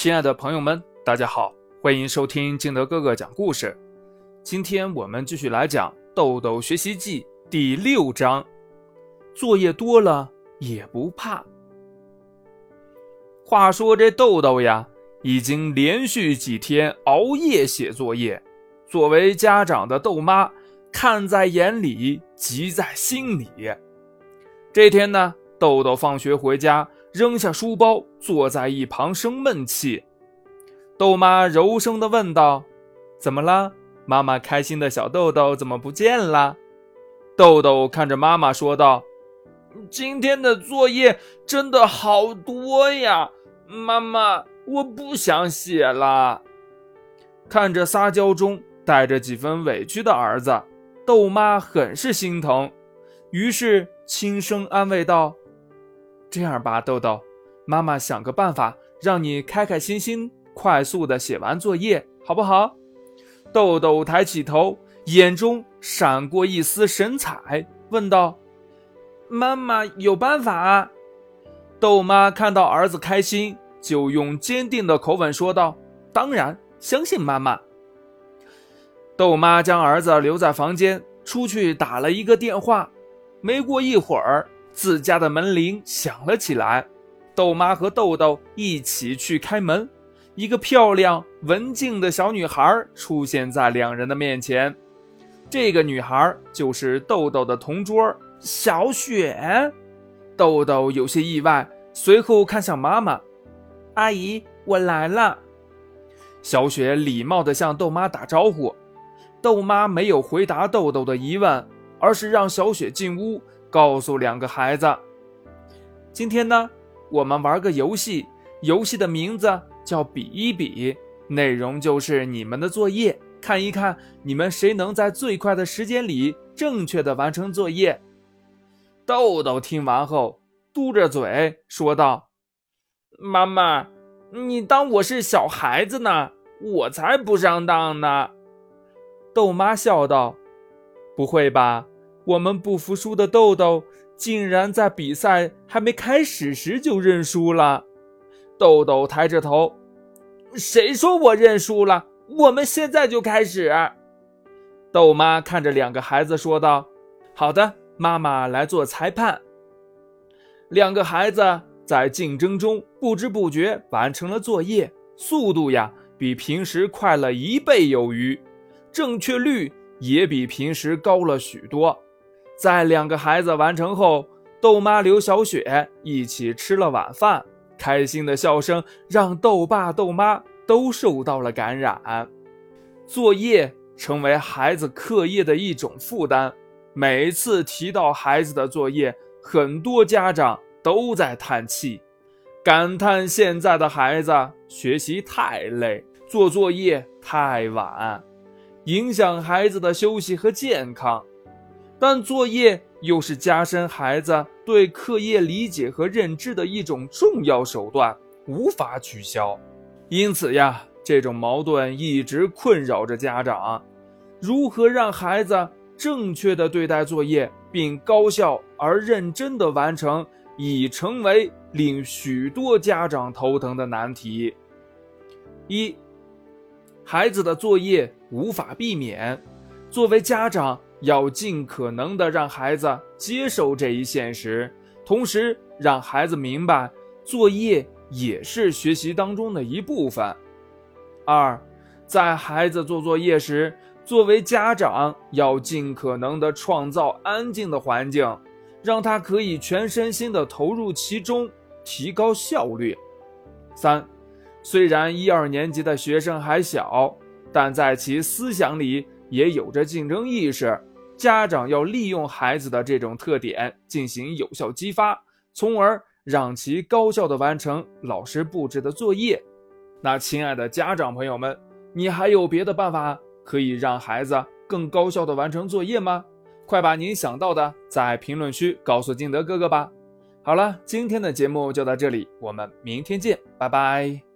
亲爱的朋友们，大家好，欢迎收听金德哥哥讲故事。今天我们继续来讲《豆豆学习记》第六章：作业多了也不怕。话说这豆豆呀，已经连续几天熬夜写作业，作为家长的豆妈看在眼里，急在心里。这天呢，豆豆放学回家。扔下书包，坐在一旁生闷气。豆妈柔声地问道：“怎么了？妈妈开心的小豆豆怎么不见了？”豆豆看着妈妈说道：“今天的作业真的好多呀，妈妈，我不想写了。”看着撒娇中带着几分委屈的儿子，豆妈很是心疼，于是轻声安慰道。这样吧，豆豆，妈妈想个办法，让你开开心心、快速的写完作业，好不好？豆豆抬起头，眼中闪过一丝神采，问道：“妈妈有办法？”豆妈看到儿子开心，就用坚定的口吻说道：“当然，相信妈妈。”豆妈将儿子留在房间，出去打了一个电话。没过一会儿。自家的门铃响了起来，豆妈和豆豆一起去开门。一个漂亮文静的小女孩出现在两人的面前。这个女孩就是豆豆的同桌小雪。豆豆有些意外，随后看向妈妈：“阿姨，我来了。”小雪礼貌地向豆妈打招呼。豆妈没有回答豆豆的疑问，而是让小雪进屋。告诉两个孩子，今天呢，我们玩个游戏，游戏的名字叫比一比，内容就是你们的作业，看一看你们谁能在最快的时间里正确的完成作业。豆豆听完后，嘟着嘴说道：“妈妈，你当我是小孩子呢？我才不上当呢。”豆妈笑道：“不会吧？”我们不服输的豆豆竟然在比赛还没开始时就认输了。豆豆抬着头：“谁说我认输了？我们现在就开始。”豆妈看着两个孩子说道：“好的，妈妈来做裁判。”两个孩子在竞争中不知不觉完成了作业，速度呀比平时快了一倍有余，正确率也比平时高了许多。在两个孩子完成后，豆妈刘小雪一起吃了晚饭，开心的笑声让豆爸豆妈都受到了感染。作业成为孩子课业的一种负担，每次提到孩子的作业，很多家长都在叹气，感叹现在的孩子学习太累，做作业太晚，影响孩子的休息和健康。但作业又是加深孩子对课业理解和认知的一种重要手段，无法取消。因此呀，这种矛盾一直困扰着家长：如何让孩子正确的对待作业，并高效而认真的完成，已成为令许多家长头疼的难题。一，孩子的作业无法避免，作为家长。要尽可能的让孩子接受这一现实，同时让孩子明白作业也是学习当中的一部分。二，在孩子做作业时，作为家长要尽可能的创造安静的环境，让他可以全身心的投入其中，提高效率。三，虽然一二年级的学生还小，但在其思想里也有着竞争意识。家长要利用孩子的这种特点进行有效激发，从而让其高效的完成老师布置的作业。那亲爱的家长朋友们，你还有别的办法可以让孩子更高效的完成作业吗？快把您想到的在评论区告诉金德哥哥吧。好了，今天的节目就到这里，我们明天见，拜拜。